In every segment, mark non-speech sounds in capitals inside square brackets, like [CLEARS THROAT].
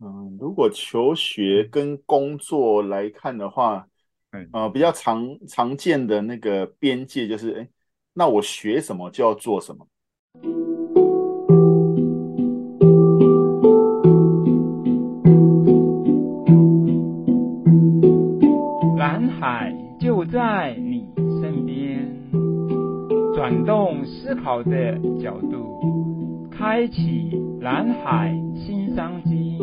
嗯，如果求学跟工作来看的话，嗯、呃，比较常常见的那个边界就是，哎，那我学什么就要做什么。蓝海就在你身边，转动思考的角度，开启蓝海新商机。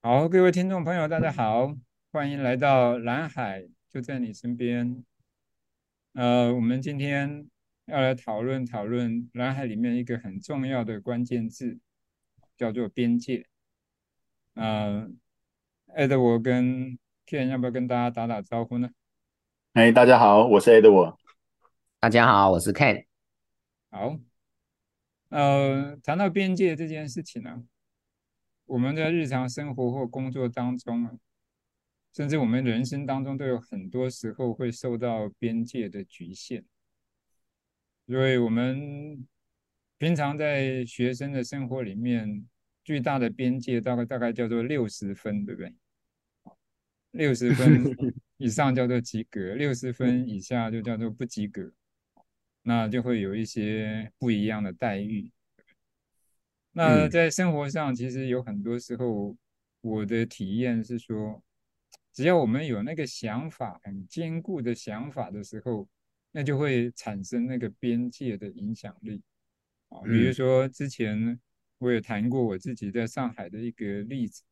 好，各位听众朋友，大家好，欢迎来到蓝海就在你身边。呃，我们今天要来讨论讨论蓝海里面一个很重要的关键字，叫做边界。呃，Edward 跟 Ken 要不要跟大家打打招呼呢？哎，大家好，我是 Edward。大家好，我是 Ken。好，呃，谈到边界这件事情呢、啊。我们在日常生活或工作当中啊，甚至我们人生当中都有很多时候会受到边界的局限。所以我们平常在学生的生活里面，最大的边界大概大概叫做六十分，对不对？六十分 [LAUGHS] 以上叫做及格，六十分以下就叫做不及格，那就会有一些不一样的待遇。那在生活上，其实有很多时候，我的体验是说，只要我们有那个想法，很坚固的想法的时候，那就会产生那个边界的影响力。啊，比如说之前我有谈过我自己在上海的一个例子，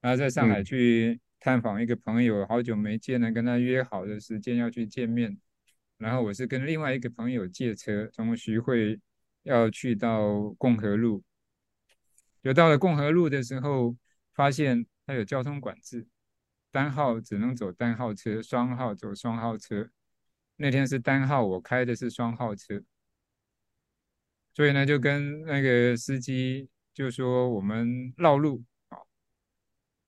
然后在上海去探访一个朋友，好久没见了，跟他约好的时间要去见面，然后我是跟另外一个朋友借车从徐汇。要去到共和路，就到了共和路的时候，发现它有交通管制，单号只能走单号车，双号走双号车。那天是单号，我开的是双号车，所以呢，就跟那个司机就说我们绕路啊，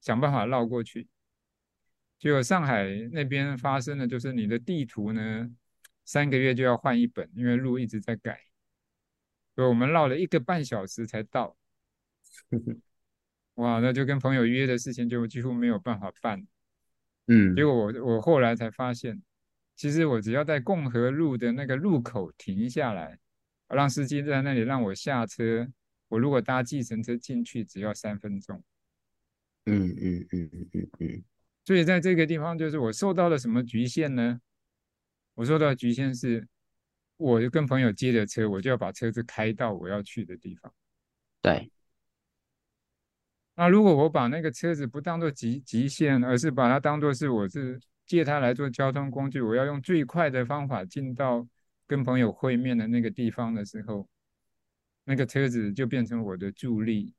想办法绕过去。结果上海那边发生的就是你的地图呢，三个月就要换一本，因为路一直在改。所以我们绕了一个半小时才到，[LAUGHS] 哇，那就跟朋友约的事情就几乎没有办法办。嗯，结果我我后来才发现，其实我只要在共和路的那个路口停下来，让司机在那里让我下车，我如果搭计程车进去只要三分钟。嗯嗯嗯嗯嗯嗯。所以在这个地方，就是我受到了什么局限呢？我受到的局限是。我就跟朋友借的车，我就要把车子开到我要去的地方。对。那如果我把那个车子不当做极极限，而是把它当做是我是借它来做交通工具，我要用最快的方法进到跟朋友会面的那个地方的时候，那个车子就变成我的助力，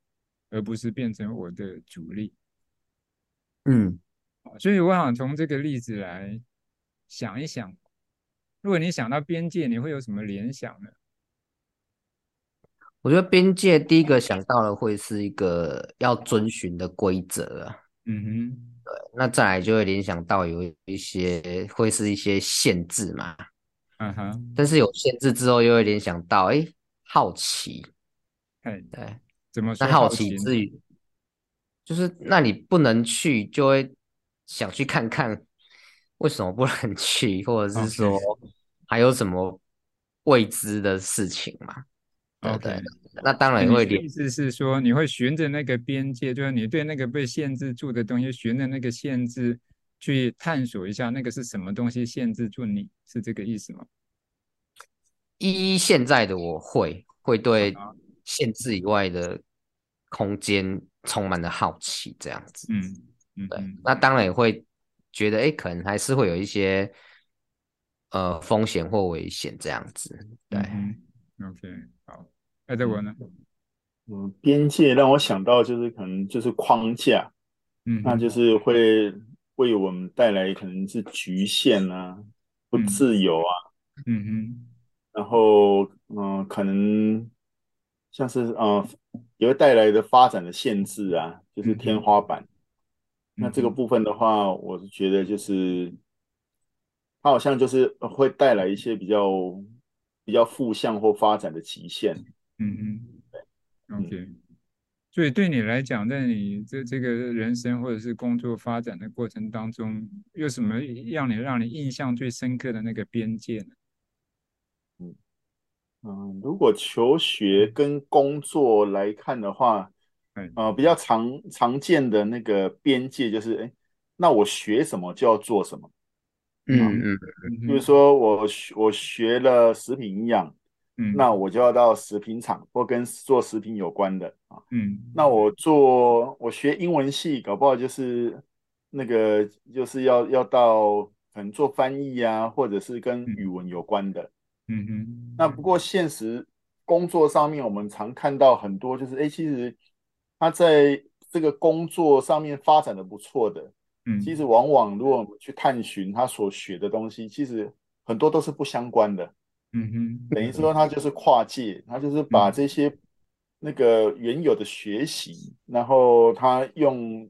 而不是变成我的主力。嗯。所以我想从这个例子来想一想。如果你想到边界，你会有什么联想呢？我觉得边界第一个想到的会是一个要遵循的规则啊。嗯哼，对，那再来就会联想到有一些会是一些限制嘛。嗯哼，但是有限制之后，又会联想到哎，好奇。哎，对，怎么说？那好奇之余，就是那你不能去，就会想去看看。为什么不能 [LAUGHS] 去，或者是说还有什么未知的事情嘛对对，那当然会。意思是说，你会循着那个边界，就是你对那个被限制住的东西，循着那个限制去探索一下，那个是什么东西限制住你，是这个意思吗？一现在的我会会对限制以外的空间充满了好奇，这样子。嗯嗯，对，那当然也会。觉得哎，可能还是会有一些呃风险或危险这样子，对。嗯、OK，好，那这我呢？嗯，边界让我想到就是可能就是框架，嗯，那就是会为我们带来可能是局限啊，不自由啊，嗯嗯，然后嗯、呃，可能像是呃，也会带来的发展的限制啊，就是天花板。嗯那这个部分的话，我是觉得就是，它好像就是会带来一些比较比较负向或发展的极限。嗯嗯，对，OK，所以对你来讲，在你这这个人生或者是工作发展的过程当中，有什么让你让你印象最深刻的那个边界呢？嗯嗯，如果求学跟工作来看的话，嗯、呃，比较常常见的那个边界就是，哎，那我学什么就要做什么。嗯嗯，嗯，就是说我学我学了食品营养。嗯，那我就要到食品厂或跟做食品有关的啊。嗯，那我做我学英文系，搞不好就是那个就是要要到可能做翻译啊，或者是跟语文有关的。嗯哼。那不过现实工作上面，我们常看到很多就是，哎，其实他在这个工作上面发展的不错的。嗯，其实往往如果我们去探寻他所学的东西，其实很多都是不相关的。嗯哼，等于说他就是跨界，他就是把这些那个原有的学习，然后他用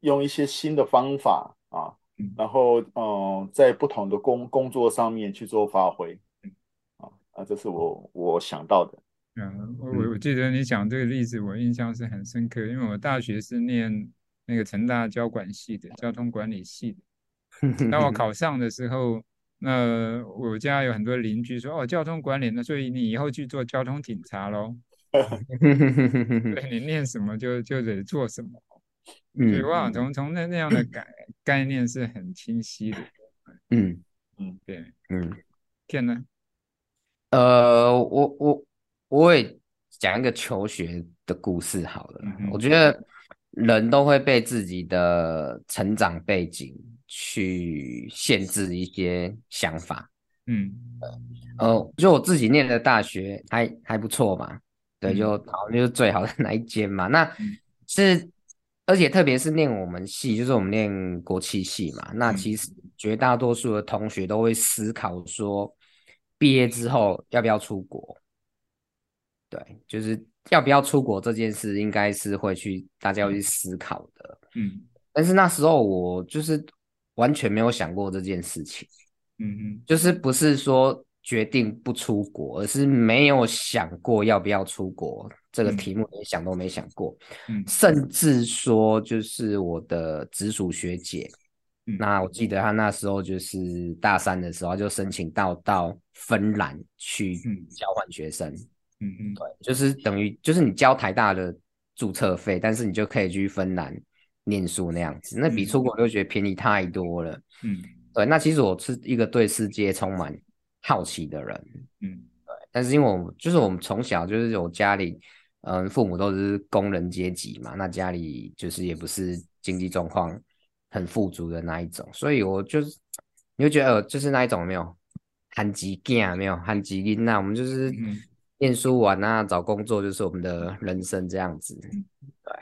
用一些新的方法啊，然后嗯，在不同的工工作上面去做发挥，啊啊，这是我我想到的。嗯，我我记得你讲这个例子，我印象是很深刻，因为我大学是念那个成大交管系的，交通管理系的，当我 [LAUGHS] 考上的时候。那我家有很多邻居说，哦，交通管理，那所以你以后去做交通警察喽。[LAUGHS] 对，你念什么就就得做什么。嗯，所以我想从从那那样的概概念是很清晰的。嗯嗯，对，嗯，天呢？呃，我我我也讲一个求学的故事好了。嗯、我觉得人都会被自己的成长背景。去限制一些想法，嗯，呃，就我自己念的大学还还不错嘛，对，就好像就是最好的那一间嘛。那是，而且特别是念我们系，就是我们念国企系嘛。那其实绝大多数的同学都会思考说，毕业之后要不要出国？对，就是要不要出国这件事，应该是会去大家要去思考的。嗯，但是那时候我就是。完全没有想过这件事情，嗯嗯，就是不是说决定不出国，而是没有想过要不要出国这个题目，连想都没想过，嗯，甚至说就是我的直属学姐，嗯，那我记得她那时候就是大三的时候就申请到到芬兰去交换学生，嗯嗯，对，就是等于就是你交台大的注册费，但是你就可以去芬兰。念书那样子，那比出国留学便宜太多了。嗯，对。那其实我是一个对世界充满好奇的人。嗯，对。但是因为我就是我们从小就是我家里，嗯，父母都是工人阶级嘛，那家里就是也不是经济状况很富足的那一种，所以我就是你会觉得就是那一种没有韩籍 g 没有韩籍音，那我们就是念书完啊，找工作就是我们的人生这样子。对。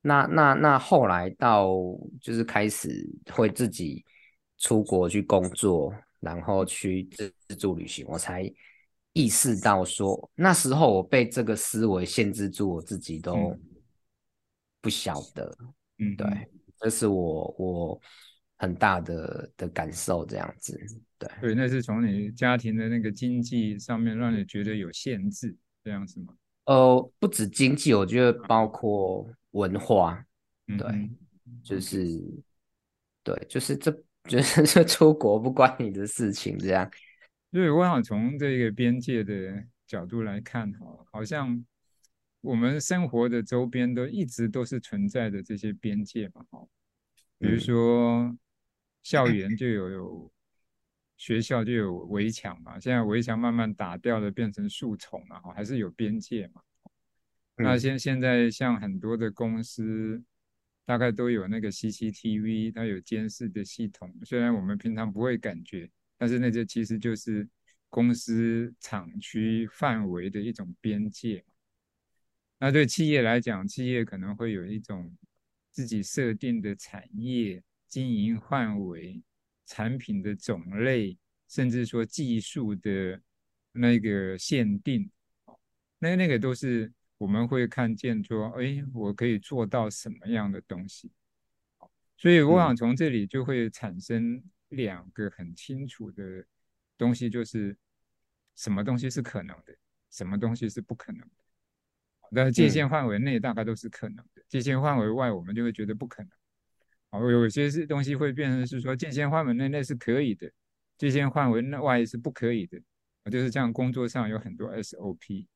那那那后来到就是开始会自己出国去工作，然后去自自助旅行，我才意识到说，那时候我被这个思维限制住，我自己都不晓得。嗯，对，这是我我很大的的感受，这样子。对，对，那是从你家庭的那个经济上面让你觉得有限制，这样子吗？呃，不止经济，我觉得包括。文化，对，嗯、就是，对，就是这，[LAUGHS] 就是这出国不关你的事情，这样。所以我想从这个边界的角度来看，哈，好像我们生活的周边都一直都是存在的这些边界嘛，哈。比如说校园就有有学校就有围墙嘛，现在围墙慢慢打掉了，变成树丛了，哈，还是有边界嘛。那现现在像很多的公司，大概都有那个 CCTV，它有监视的系统。虽然我们平常不会感觉，但是那些其实就是公司厂区范围的一种边界。那对企业来讲，企业可能会有一种自己设定的产业经营范围、产品的种类，甚至说技术的那个限定。那那个都是。我们会看见说，哎，我可以做到什么样的东西？所以我想从这里就会产生两个很清楚的东西，就是什么东西是可能的，什么东西是不可能的。在界限范围内大概都是可能的，界限范围外我们就会觉得不可能。好，有些是东西会变成是说界限范围内那是可以的，界限范围内外是不可以的。就是这样，工作上有很多 SOP。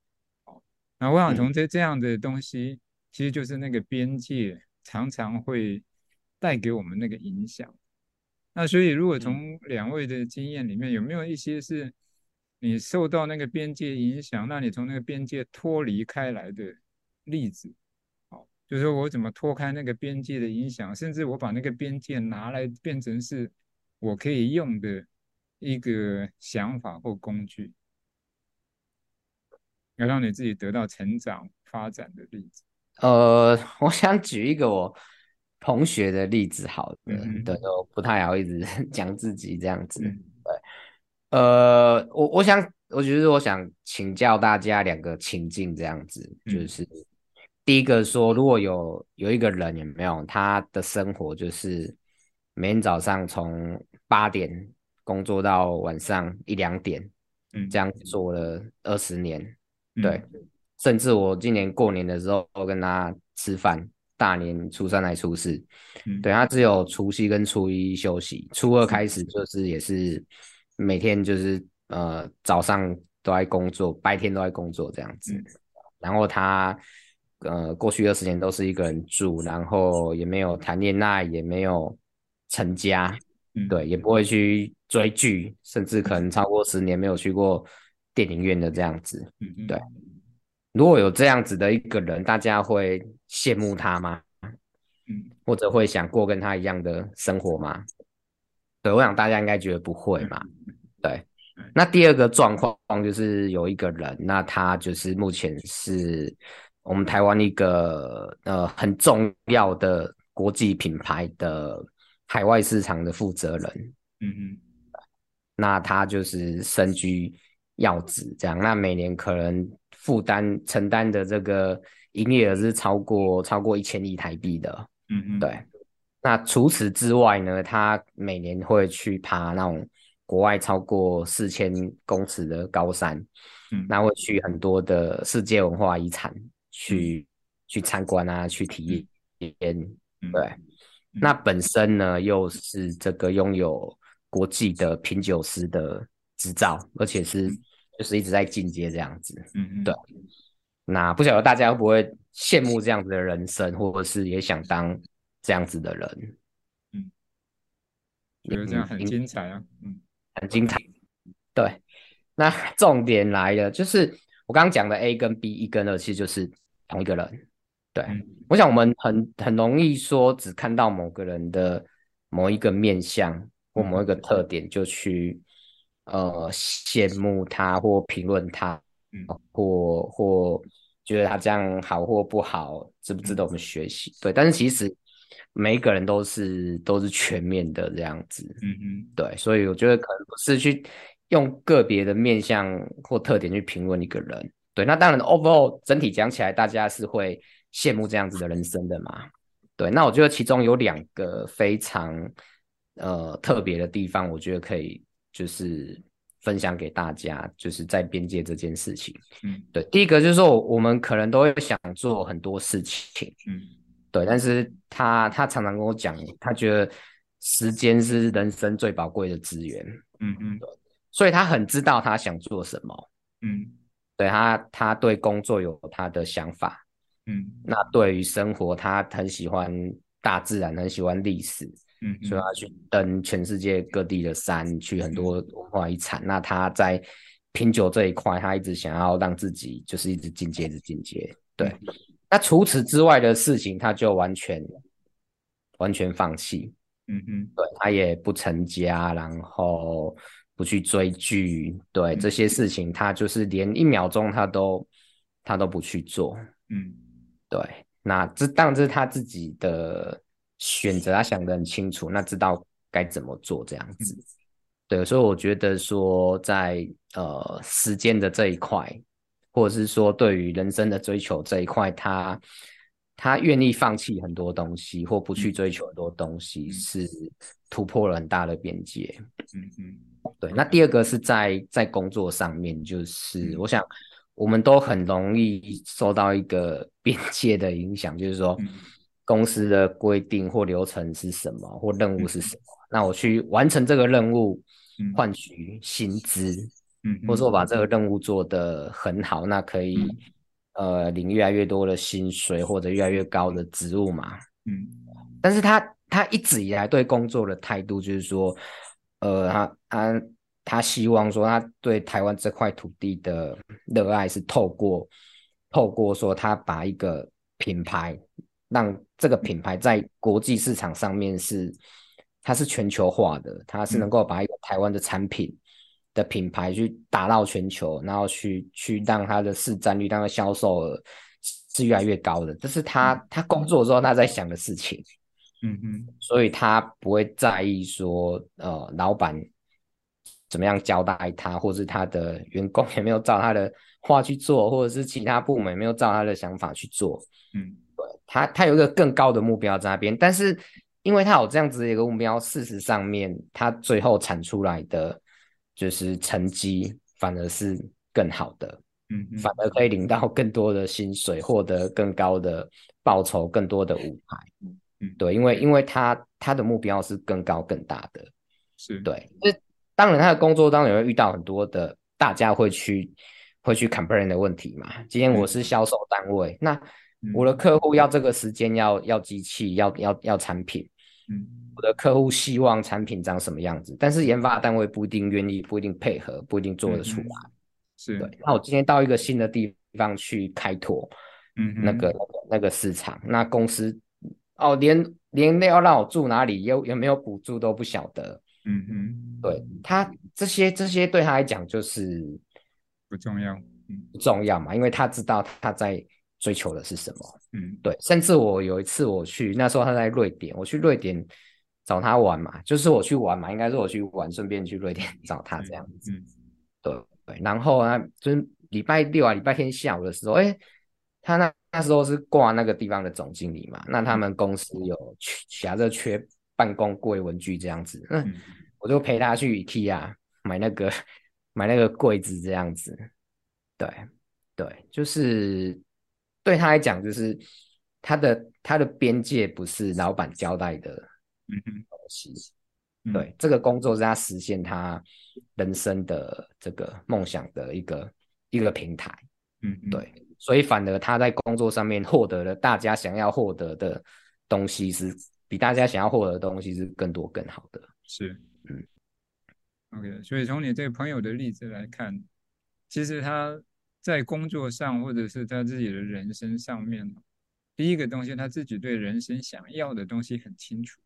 哦，那我想从这这样的东西，其实就是那个边界常常会带给我们那个影响。那所以，如果从两位的经验里面，有没有一些是你受到那个边界影响，那你从那个边界脱离开来的例子？好，就是说我怎么脱开那个边界的影响，甚至我把那个边界拿来变成是我可以用的一个想法或工具，要让你自己得到成长发展的例子。呃，[LAUGHS] 我想举一个我。同学的例子，好的，嗯、对，我不太好，一直讲自己这样子。嗯、对，呃，我我想，我觉得我想请教大家两个情境，这样子，嗯、就是第一个说，如果有有一个人有没有他的生活，就是每天早上从八点工作到晚上一两点，嗯，这样做了二十年，嗯、对，甚至我今年过年的时候我跟他吃饭。大年初三来初四，嗯、对，他只有除夕跟初一休息，初二开始就是也是每天就是呃早上都在工作，白天都在工作这样子。嗯、然后他呃过去二十年都是一个人住，然后也没有谈恋爱，也没有成家，嗯、对，也不会去追剧，甚至可能超过十年没有去过电影院的这样子，嗯、对。如果有这样子的一个人，大家会羡慕他吗？嗯，或者会想过跟他一样的生活吗？对，我想大家应该觉得不会嘛。对，那第二个状况就是有一个人，那他就是目前是我们台湾一个呃很重要的国际品牌的海外市场的负责人。嗯嗯，那他就是身居要职，这样，那每年可能。负担承担的这个营业额是超过超过一千亿台币的，嗯嗯，对。那除此之外呢，他每年会去爬那种国外超过四千公尺的高山，嗯，那会去很多的世界文化遗产去、嗯、去参观啊，去体验，嗯、对。嗯、那本身呢，又是这个拥有国际的品酒师的执照，而且是。就是一直在进阶这样子，嗯嗯，对。那不晓得大家会不会羡慕这样子的人生，或者是也想当这样子的人？嗯，觉得这样很精彩啊，嗯，很精彩。对，那重点来了，就是我刚刚讲的 A 跟 B，一跟二，其实就是同一个人。对，嗯、我想我们很很容易说，只看到某个人的某一个面相或某一个特点就去。呃，羡慕他或评论他，嗯，或或觉得他这样好或不好，值不值得我们学习？嗯、对，但是其实每一个人都是都是全面的这样子，嗯嗯，对，所以我觉得可能不是去用个别的面相或特点去评论一个人，对，那当然 overall 整体讲起来，大家是会羡慕这样子的人生的嘛，对，那我觉得其中有两个非常呃特别的地方，我觉得可以。就是分享给大家，就是在边界这件事情。嗯，对，第一个就是说，我们可能都会想做很多事情。嗯，对，但是他他常常跟我讲，他觉得时间是人生最宝贵的资源。嗯嗯，所以他很知道他想做什么。嗯，对他他对工作有他的想法。嗯，那对于生活，他很喜欢大自然，很喜欢历史。嗯，所以他去登全世界各地的山，去很多文化遗产。嗯、那他在品酒这一块，他一直想要让自己就是一直进阶，一直进阶。对，嗯、那除此之外的事情，他就完全完全放弃。嗯嗯，对，他也不成家，然后不去追剧，对、嗯、这些事情，他就是连一秒钟他都他都不去做。嗯，对，那这当然这是他自己的。选择他想得很清楚，那知道该怎么做这样子，对，所以我觉得说在呃时间的这一块，或者是说对于人生的追求这一块，他他愿意放弃很多东西，或不去追求很多东西，是突破了很大的边界。嗯嗯，对。那第二个是在在工作上面，就是我想我们都很容易受到一个 [LAUGHS] 边界的影响，就是说公司的规定或流程是什么，或任务是什么，那我去完成这个任务，换取薪资，嗯，或者说我把这个任务做得很好，那可以呃领越来越多的薪水或者越来越高的职务嘛，嗯，但是他他一直以来对工作的态度就是说，呃，他他。他希望说，他对台湾这块土地的热爱是透过透过说，他把一个品牌，让这个品牌在国际市场上面是，它是全球化的，它是能够把一个台湾的产品的品牌去打到全球，然后去去让它的市占率、让它销售额是越来越高的，这是他他工作之后他在想的事情。嗯嗯，所以他不会在意说，呃，老板。怎么样交代他，或是他的员工也没有照他的话去做，或者是其他部门没有照他的想法去做。嗯，对，他他有一个更高的目标在那边，但是因为他有这样子的一个目标，事实上面他最后产出来的就是成绩反而是更好的。嗯，嗯，反而可以领到更多的薪水，获得更高的报酬，更多的舞台。对，因为因为他他的目标是更高更大的，是对。那当然，他的工作当然也会遇到很多的大家会去会去 complain 的问题嘛。今天我是销售单位，嗯、那我的客户要这个时间要要机器要要要产品，嗯，我的客户希望产品长什么样子，但是研发单位不一定愿意，不一定配合，不一定做得出来。嗯、是对。那我今天到一个新的地方去开拓，嗯，那个那个市场，那公司哦，连连要让我住哪里，有有没有补助都不晓得。嗯嗯，对他这些这些对他来讲就是不重要，不重要嘛，因为他知道他在追求的是什么。嗯，对。甚至我有一次我去，那时候他在瑞典，我去瑞典找他玩嘛，就是我去玩嘛，应该是我去玩，顺便去瑞典 [LAUGHS] 找他这样子。嗯，对对。然后呢，就是礼拜六啊，礼拜天下午的时候，哎，他那那时候是挂那个地方的总经理嘛，那他们公司有缺，着缺。办公柜文具这样子，嗯，我就陪他去 IKEA 买那个买那个柜子这样子，对对，就是对他来讲，就是他的他的边界不是老板交代的东西，嗯、对，这个工作是他实现他人生的这个梦想的一个一个平台，嗯，对，所以反而他在工作上面获得了大家想要获得的东西是。比大家想要获得的东西是更多更好的，是，嗯，OK。所以从你这个朋友的例子来看，其实他在工作上或者是他自己的人生上面，第一个东西他自己对人生想要的东西很清楚，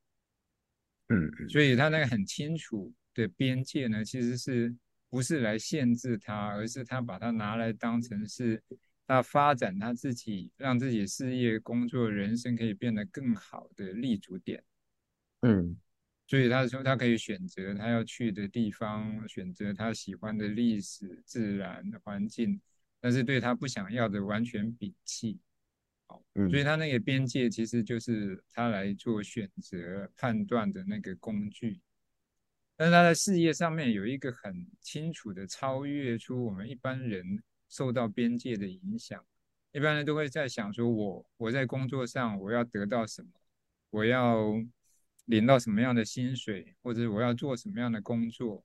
嗯，所以他那个很清楚的边界呢，其实是不是来限制他，而是他把它拿来当成是。他发展他自己，让自己事业、工作、人生可以变得更好的立足点。嗯，所以他说他可以选择他要去的地方，选择他喜欢的历史、自然环境，但是对他不想要的完全摒弃。好，所以他那个边界其实就是他来做选择判断的那个工具。但是他在事业上面有一个很清楚的超越出我们一般人。受到边界的影响，一般人都会在想说我：我我在工作上我要得到什么？我要领到什么样的薪水？或者我要做什么样的工作？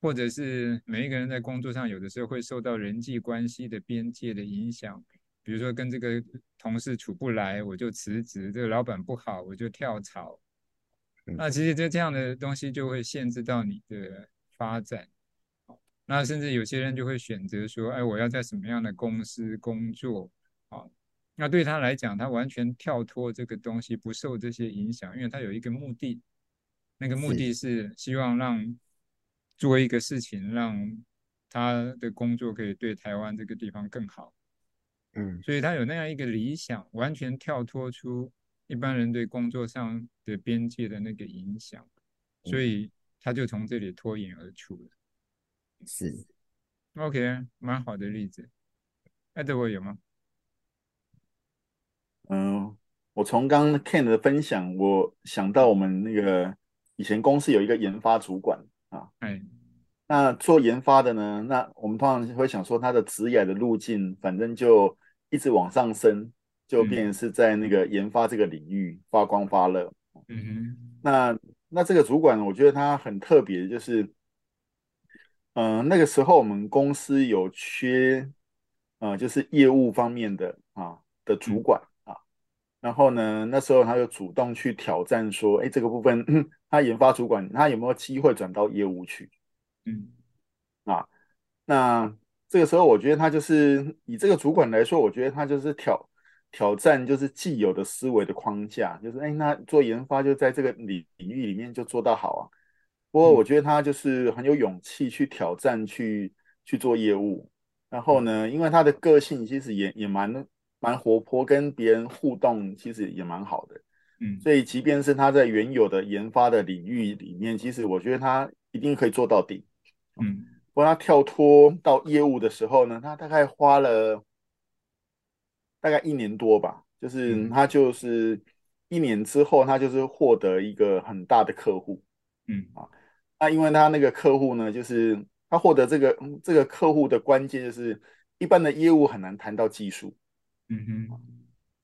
或者是每一个人在工作上有的时候会受到人际关系的边界的影响，比如说跟这个同事处不来，我就辞职；这个老板不好，我就跳槽。那其实这这样的东西就会限制到你的发展。那甚至有些人就会选择说，哎，我要在什么样的公司工作？啊，那对他来讲，他完全跳脱这个东西，不受这些影响，因为他有一个目的，那个目的是希望让做一个事情，让他的工作可以对台湾这个地方更好。嗯，所以他有那样一个理想，完全跳脱出一般人对工作上的边界的那个影响，所以他就从这里脱颖而出了。是，OK，蛮好的例子。艾德，我有吗？嗯，我从刚刚 Ken 的分享，我想到我们那个以前公司有一个研发主管啊，哎，那做研发的呢？那我们通常会想说，他的职业的路径，反正就一直往上升，就变成是在那个研发这个领域发光发热。嗯哼。那那这个主管，我觉得他很特别，就是，嗯、呃，那个时候我们公司有缺，呃，就是业务方面的啊的主管。啊然后呢，那时候他就主动去挑战说：“哎，这个部分 [CLEARS THROAT] 他研发主管他有没有机会转到业务去？”嗯，啊，那这个时候我觉得他就是以这个主管来说，我觉得他就是挑挑战就是既有的思维的框架，就是哎，那做研发就在这个领领域里面就做到好啊。不过我觉得他就是很有勇气去挑战去去做业务。然后呢，因为他的个性其实也也蛮。蛮活泼，跟别人互动其实也蛮好的，嗯，所以即便是他在原有的研发的领域里面，其实我觉得他一定可以做到底，嗯，不过他跳脱到业务的时候呢，他大概花了大概一年多吧，就是他就是一年之后，他就是获得一个很大的客户，嗯。啊，那因为他那个客户呢，就是他获得这个这个客户的关键就是一般的业务很难谈到技术。嗯哼，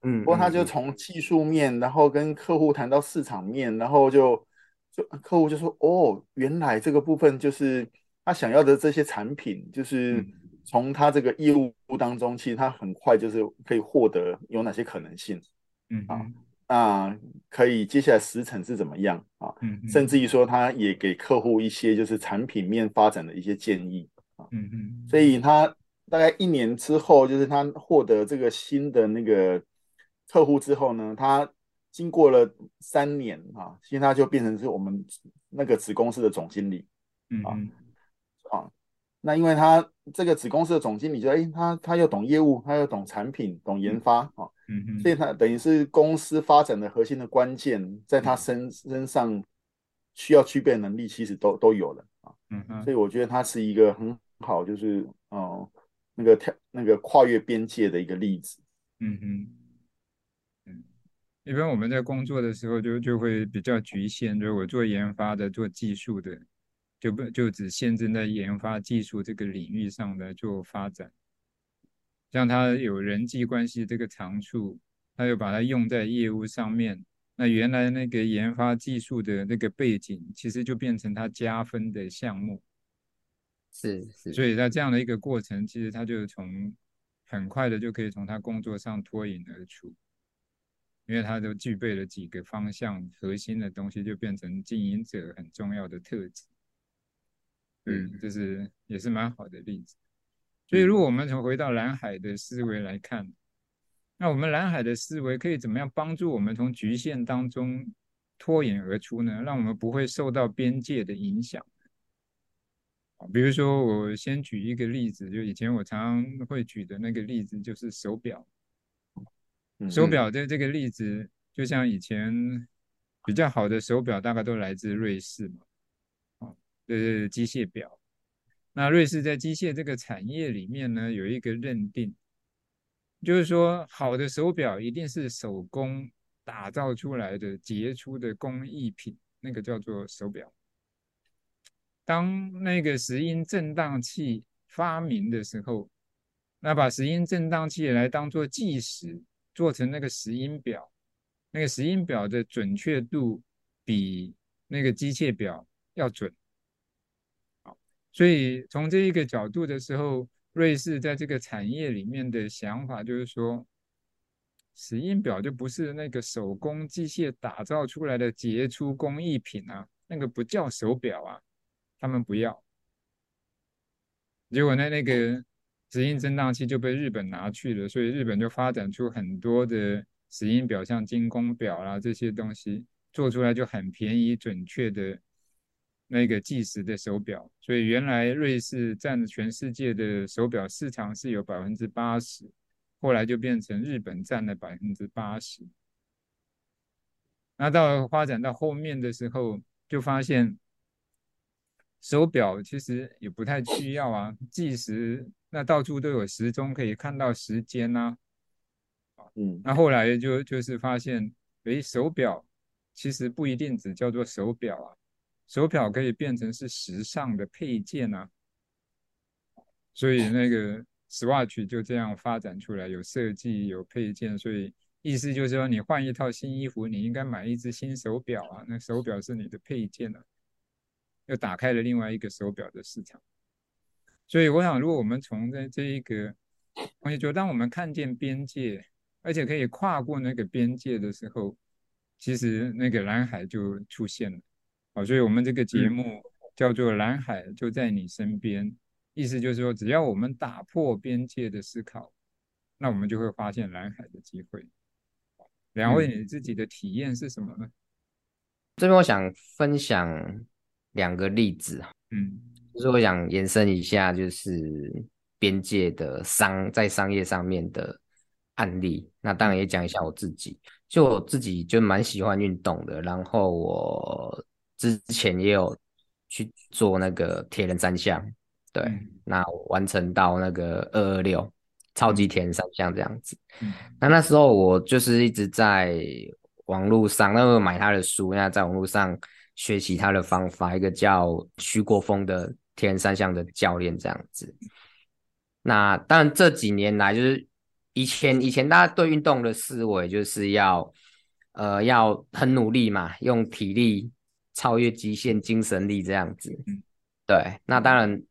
嗯，不过他就从技术面，然后跟客户谈到市场面，然后就就客户就说，哦，原来这个部分就是他想要的这些产品，就是从他这个业务当中，其实他很快就是可以获得有哪些可能性，嗯啊，那可以接下来时程是怎么样啊？嗯，甚至于说他也给客户一些就是产品面发展的一些建议啊，嗯嗯，所以他。大概一年之后，就是他获得这个新的那个客户之后呢，他经过了三年啊，现在他就变成是我们那个子公司的总经理，嗯啊啊，那因为他这个子公司的总经理就哎，他他又懂业务，他又懂产品，懂研发啊，嗯嗯，所以他等于是公司发展的核心的关键，在他身身上需要具备的能力，其实都都有了啊，嗯嗯，所以我觉得他是一个很好，就是哦。那个跳那个跨越边界的一个例子，嗯哼，嗯，一般我们在工作的时候就就会比较局限，就是我做研发的、做技术的，就不就只限制在研发技术这个领域上来做发展。像他有人际关系这个长处，他又把它用在业务上面，那原来那个研发技术的那个背景，其实就变成他加分的项目。是是，所以在这样的一个过程，其实他就从很快的就可以从他工作上脱颖而出，因为他都具备了几个方向核心的东西，就变成经营者很重要的特质。嗯，就是也是蛮好的例子。所以如果我们从回到蓝海的思维来看，那我们蓝海的思维可以怎么样帮助我们从局限当中脱颖而出呢？让我们不会受到边界的影响。比如说，我先举一个例子，就以前我常常会举的那个例子，就是手表。手表的这个例子，就像以前比较好的手表，大概都来自瑞士嘛，哦，就是机械表。那瑞士在机械这个产业里面呢，有一个认定，就是说，好的手表一定是手工打造出来的杰出的工艺品，那个叫做手表。当那个石英振荡器发明的时候，那把石英振荡器来当做计时，做成那个石英表，那个石英表的准确度比那个机械表要准。所以从这一个角度的时候，瑞士在这个产业里面的想法就是说，石英表就不是那个手工机械打造出来的杰出工艺品啊，那个不叫手表啊。他们不要，结果呢，那个石英振荡器就被日本拿去了，所以日本就发展出很多的石英表，像精工表啦这些东西，做出来就很便宜、准确的那个计时的手表。所以原来瑞士占全世界的手表市场是有百分之八十，后来就变成日本占了百分之八十。那到发展到后面的时候，就发现。手表其实也不太需要啊，计时那到处都有时钟可以看到时间呐、啊。嗯，那后来就就是发现，诶，手表其实不一定只叫做手表啊，手表可以变成是时尚的配件啊，所以那个 [LAUGHS] Swatch 就这样发展出来，有设计有配件，所以意思就是说，你换一套新衣服，你应该买一只新手表啊，那手表是你的配件啊，又打开了另外一个手表的市场。所以我想，如果我们从在这一个，我也觉得当我们看见边界，而且可以跨过那个边界的时候，其实那个蓝海就出现了。好，所以我们这个节目叫做《蓝海就在你身边》，意思就是说，只要我们打破边界的思考，那我们就会发现蓝海的机会。两位，你自己的体验是什么呢？这边我想分享两个例子，嗯，就是我想延伸一下，就是边界的商在商业上面的案例。那当然也讲一下我自己，就我自己就蛮喜欢运动的，然后我。之前也有去做那个铁人三项，对，嗯、那完成到那个二二六超级铁人三项这样子。嗯、那那时候我就是一直在网络上，那个买他的书，那在网络上学习他的方法，一个叫徐国峰的铁人三项的教练这样子。那当然这几年来，就是以前以前大家对运动的思维就是要呃要很努力嘛，用体力。超越极限精神力这样子，嗯，对，那当然，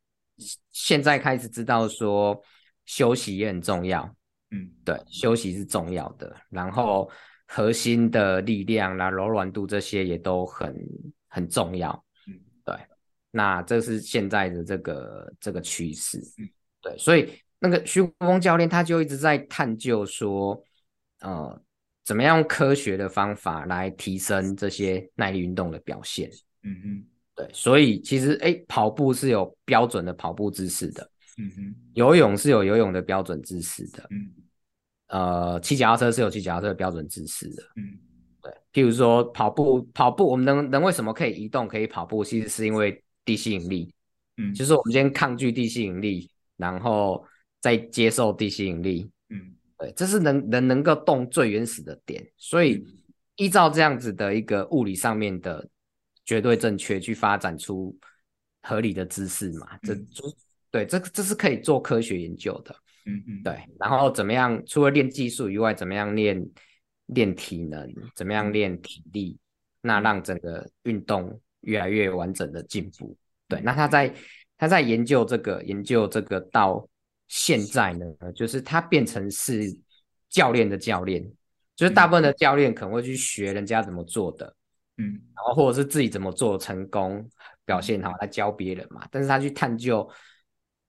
现在开始知道说休息也很重要，嗯，对，休息是重要的，然后核心的力量啦、柔软度这些也都很很重要，嗯，对，那这是现在的这个这个趋势，嗯，对，所以那个徐国峰教练他就一直在探究说，呃。怎么样用科学的方法来提升这些耐力运动的表现？嗯嗯，对，所以其实哎，跑步是有标准的跑步姿势的，嗯哼，游泳是有游泳的标准姿势的，嗯，呃，骑脚踏车是有骑脚踏车的标准姿势的，嗯，对，譬如说跑步，跑步我们能能为什么可以移动可以跑步？其实是因为地吸引力，嗯，就是我们先抗拒地吸引力，然后再接受地吸引力，嗯。对，这是能人能够动最原始的点，所以依照这样子的一个物理上面的绝对正确去发展出合理的姿势嘛，这就对，这这是可以做科学研究的，嗯嗯，对。然后怎么样？除了练技术以外，怎么样练练体能？怎么样练体力？那让整个运动越来越完整的进步。对，那他在他在研究这个研究这个到。现在呢，就是他变成是教练的教练，就是大部分的教练可能会去学人家怎么做的，嗯，然后或者是自己怎么做成功表现好来教别人嘛。但是他去探究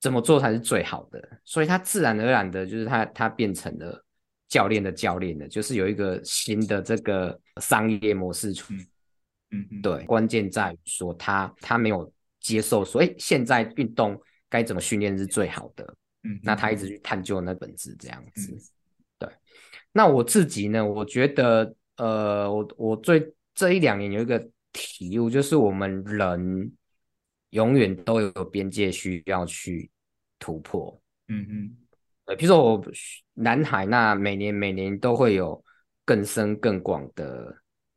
怎么做才是最好的，所以他自然而然的就是他他变成了教练的教练的，就是有一个新的这个商业模式出，嗯。嗯，对，关键在于说他他没有接受说，哎，现在运动该怎么训练是最好的。嗯，那他一直去探究那本质这样子，嗯、对。那我自己呢？我觉得，呃，我我最这一两年有一个体悟，就是我们人永远都有边界需要去突破。嗯嗯，对。比如说我南海，那每年每年都会有更深更广的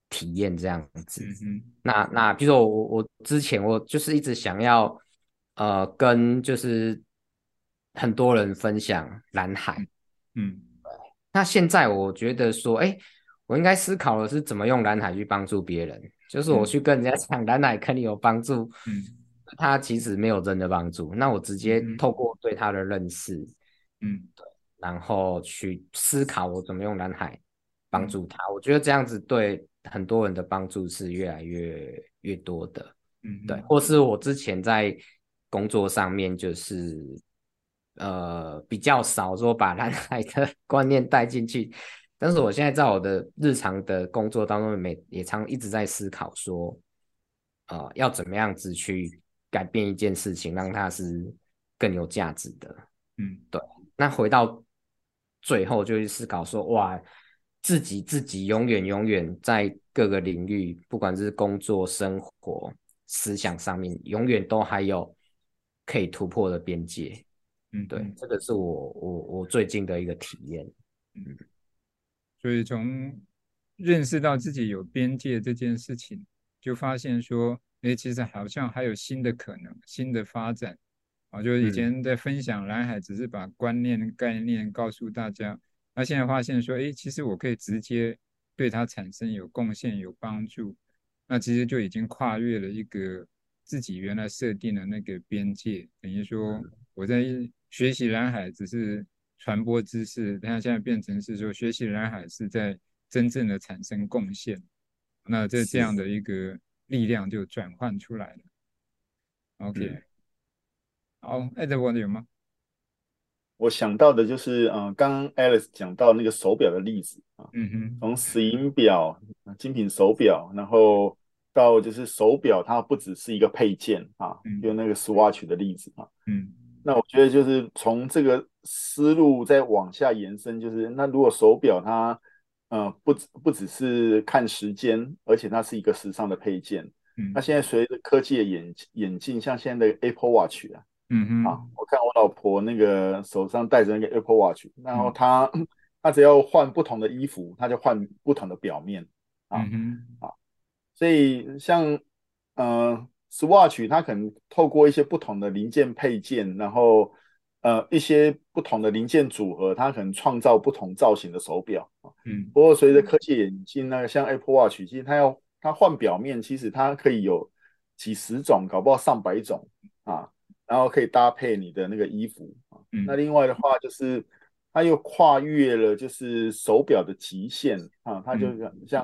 体验这样子。嗯嗯，那那比如说我我之前我就是一直想要，呃，跟就是。很多人分享蓝海，嗯，对。那现在我觉得说，哎，我应该思考的是怎么用蓝海去帮助别人。就是我去跟人家讲蓝海肯定有帮助，嗯，他其实没有真的帮助。那我直接透过对他的认识，嗯，对，然后去思考我怎么用蓝海帮助他。我觉得这样子对很多人的帮助是越来越越多的，嗯，对。或是我之前在工作上面就是。呃，比较少说把蓝海的 [LAUGHS] 观念带进去，但是我现在在我的日常的工作当中，每也常一直在思考说，呃，要怎么样子去改变一件事情，让它是更有价值的。嗯，对。那回到最后，就去思考说，哇，自己自己永远永远在各个领域，不管是工作、生活、思想上面，永远都还有可以突破的边界。嗯，对，这个是我我我最近的一个体验。嗯，所以从认识到自己有边界这件事情，就发现说，哎，其实好像还有新的可能、新的发展啊。就是以前在分享蓝海，只是把观念、概念告诉大家，那现在发现说，哎，其实我可以直接对它产生有贡献、有帮助，那其实就已经跨越了一个自己原来设定的那个边界，等于说我在学习蓝海只是传播知识，但现在变成是说学习蓝海是在。真正的产生贡献，那这这样的一个力量就转换出来了。OK，、嗯、好，Edward 有吗？我想到的就是，嗯、呃，刚刚 Alice 讲到那个手表的例子啊，嗯哼，从石英表、精品手表，然后到就是手表，它不只是一个配件啊，嗯、就那个 Swatch 的例子啊，嗯，那我觉得就是从这个思路再往下延伸，就是那如果手表它嗯，不只不只是看时间，而且它是一个时尚的配件。嗯，那现在随着科技的演演进，像现在的 Apple Watch 啊，嗯哼，啊，我看我老婆那个手上戴着那个 Apple Watch，然后她她、[COUGHS] 嗯、只要换不同的衣服，她就换不同的表面啊，嗯，啊，所以像呃 Swatch，它可能透过一些不同的零件配件，然后。呃，一些不同的零件组合，它可能创造不同造型的手表啊。嗯，不过随着科技演进，那个像 Apple Watch，其实它要它换表面，其实它可以有几十种，搞不好上百种啊。然后可以搭配你的那个衣服啊。嗯，那另外的话，就是它又跨越了就是手表的极限啊。它就像像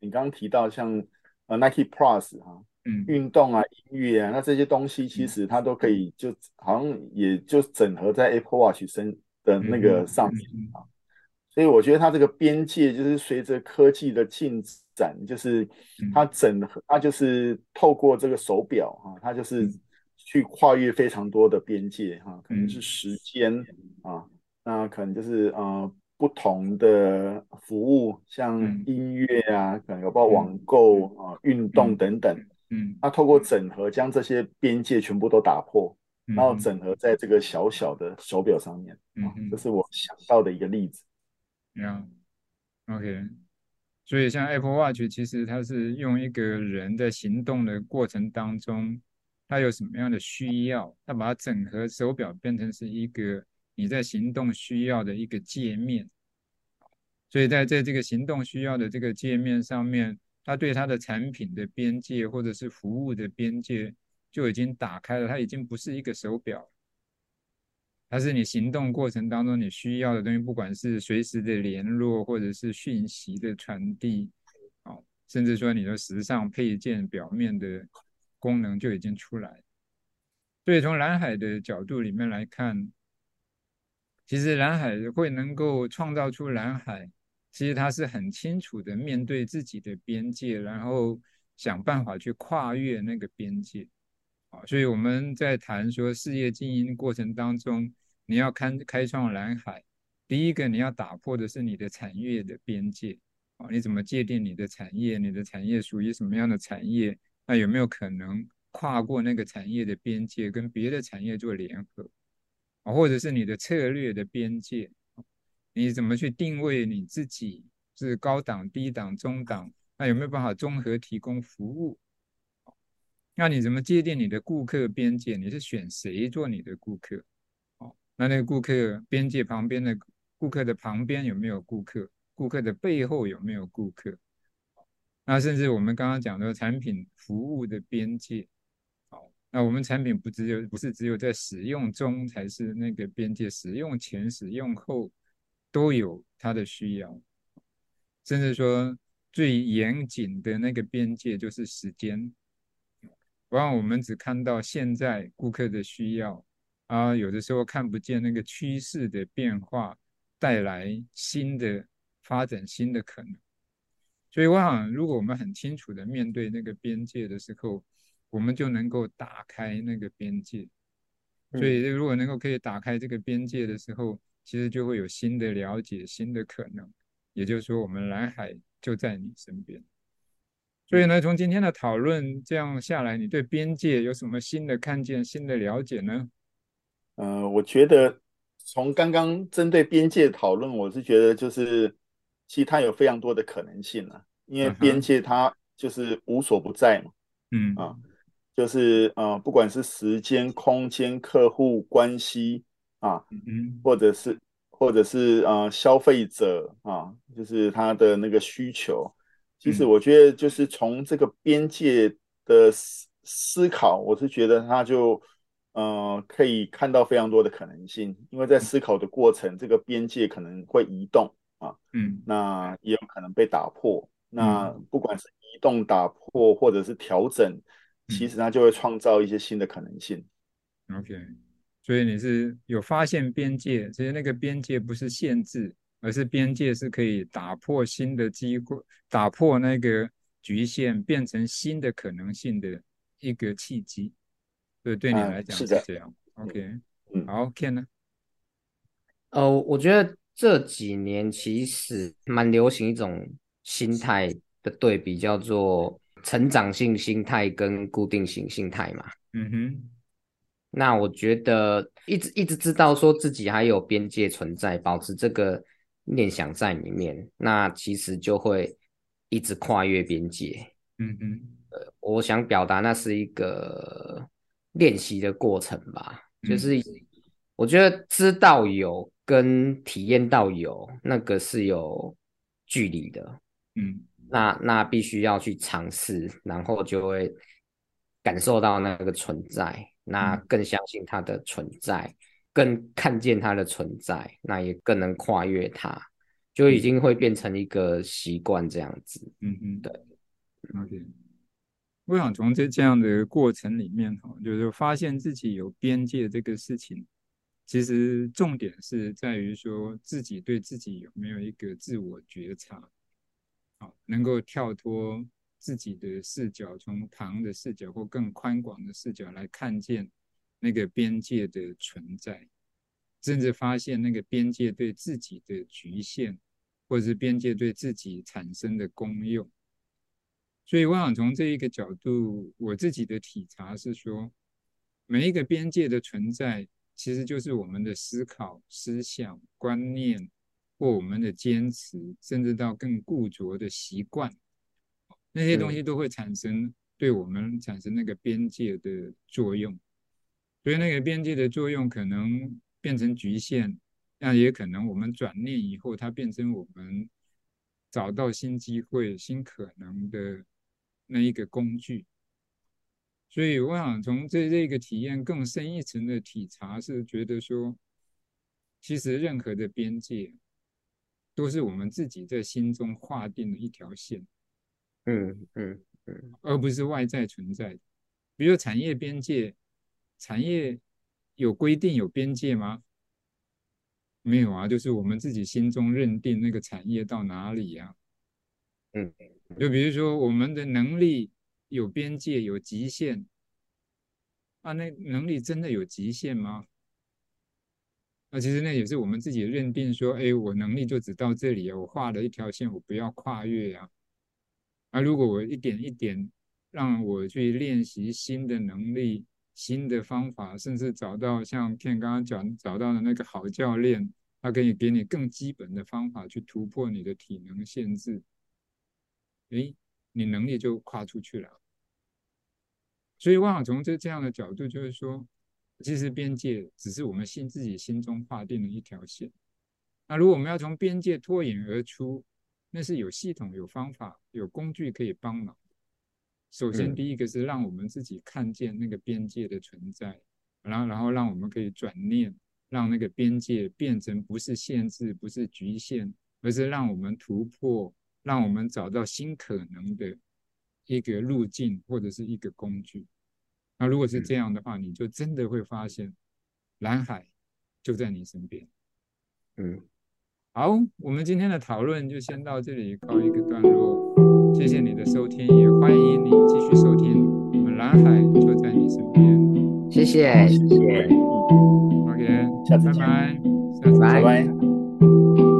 你刚刚提到像呃 Nike Plus 哈。嗯，运动啊，音乐啊，那这些东西其实它都可以，就好像也就整合在 Apple Watch 身的那个上面啊。所以我觉得它这个边界就是随着科技的进展，就是它整合，它就是透过这个手表哈，它就是去跨越非常多的边界哈，可能是时间啊，那可能就是呃不同的服务，像音乐啊，可能有包括网购啊、运动等等。嗯，那透过整合，将这些边界全部都打破，嗯、然后整合在这个小小的手表上面，嗯、啊，这是我想到的一个例子。嗯，OK，所以像 Apple Watch，其实它是用一个人在行动的过程当中，他有什么样的需要，他把它整合手表变成是一个你在行动需要的一个界面。所以在在这个行动需要的这个界面上面。它对它的产品的边界或者是服务的边界就已经打开了，它已经不是一个手表，它是你行动过程当中你需要的东西，不管是随时的联络或者是讯息的传递，哦，甚至说你的时尚配件表面的功能就已经出来。所以从蓝海的角度里面来看，其实蓝海会能够创造出蓝海。其实他是很清楚的面对自己的边界，然后想办法去跨越那个边界，啊，所以我们在谈说事业经营过程当中，你要开开创蓝海，第一个你要打破的是你的产业的边界，啊，你怎么界定你的产业？你的产业属于什么样的产业？那有没有可能跨过那个产业的边界，跟别的产业做联合？或者是你的策略的边界？你怎么去定位你自己是高档、低档、中档？那有没有办法综合提供服务？那你怎么界定你的顾客边界？你是选谁做你的顾客？哦，那那个顾客边界旁边的顾客的旁边有没有顾客？顾客的背后有没有顾客？那甚至我们刚刚讲的产品服务的边界，那我们产品不只有不是只有在使用中才是那个边界，使用前、使用后。都有它的需要，甚至说最严谨的那个边界就是时间。往往我们只看到现在顾客的需要，啊，有的时候看不见那个趋势的变化带来新的发展、新的可能。所以我想，如果我们很清楚的面对那个边界的时候，我们就能够打开那个边界。所以，如果能够可以打开这个边界的时候，其实就会有新的了解，新的可能。也就是说，我们蓝海就在你身边。所以呢，从今天的讨论这样下来，你对边界有什么新的看见、新的了解呢？呃，我觉得从刚刚针对边界讨论，我是觉得就是其实它有非常多的可能性啊，因为边界它就是无所不在嘛。嗯啊，就是呃，不管是时间、空间、客户关系啊，嗯或者是或者是呃消费者啊，就是他的那个需求。其实我觉得，就是从这个边界的思思考，我是觉得他就呃可以看到非常多的可能性，因为在思考的过程，这个边界可能会移动啊，嗯，那也有可能被打破。那不管是移动、打破或者是调整，其实它就会创造一些新的可能性。OK，所以你是有发现边界，其实那个边界不是限制，而是边界是可以打破新的机会，打破那个局限，变成新的可能性的一个契机。对，对你来讲是这样。嗯、OK，嗯，好，Ken 呢？呃，我觉得这几年其实蛮流行一种。心态的对比叫做成长性心态跟固定型心态嘛。嗯哼。那我觉得一直一直知道说自己还有边界存在，保持这个念想在里面，那其实就会一直跨越边界。嗯哼。呃，我想表达那是一个练习的过程吧。就是我觉得知道有跟体验到有那个是有距离的。嗯，那那必须要去尝试，然后就会感受到那个存在，那更相信它的存在，嗯、更看见它的存在，那也更能跨越它，就已经会变成一个习惯这样子。嗯嗯，对。OK，我想从这这样的过程里面哈，就是发现自己有边界这个事情，其实重点是在于说自己对自己有没有一个自我觉察。能够跳脱自己的视角，从旁的视角或更宽广的视角来看见那个边界的存在，甚至发现那个边界对自己的局限，或者是边界对自己产生的功用。所以，我想从这一个角度，我自己的体察是说，每一个边界的存在，其实就是我们的思考、思想、观念。或我们的坚持，甚至到更固着的习惯，那些东西都会产生对我们产生那个边界的作用。所以那个边界的作用可能变成局限，那也可能我们转念以后，它变成我们找到新机会、新可能的那一个工具。所以我想从这这个体验更深一层的体察，是觉得说，其实任何的边界。都是我们自己在心中划定的一条线，嗯嗯嗯，而不是外在存在的。比如产业边界，产业有规定有边界吗？没有啊，就是我们自己心中认定那个产业到哪里呀？嗯，就比如说我们的能力有边界有极限，啊，那能力真的有极限吗？那其实那也是我们自己认定说，哎，我能力就只到这里啊，我画了一条线，我不要跨越啊。啊，如果我一点一点让我去练习新的能力、新的方法，甚至找到像 Ken 刚刚讲找到的那个好教练，他可以给你更基本的方法去突破你的体能限制，哎，你能力就跨出去了。所以我想从这这样的角度，就是说。其实边界只是我们心自己心中划定的一条线。那如果我们要从边界脱颖而出，那是有系统、有方法、有工具可以帮忙。首先，第一个是让我们自己看见那个边界的存在，然后，然后让我们可以转念，让那个边界变成不是限制、不是局限，而是让我们突破，让我们找到新可能的一个路径或者是一个工具。那如果是这样的话，你就真的会发现蓝海就在你身边。嗯，好，我们今天的讨论就先到这里告一个段落。谢谢你的收听，也欢迎你继续收听。我们蓝海就在你身边。谢谢，谢谢。OK，下次拜拜，下次拜拜。拜拜。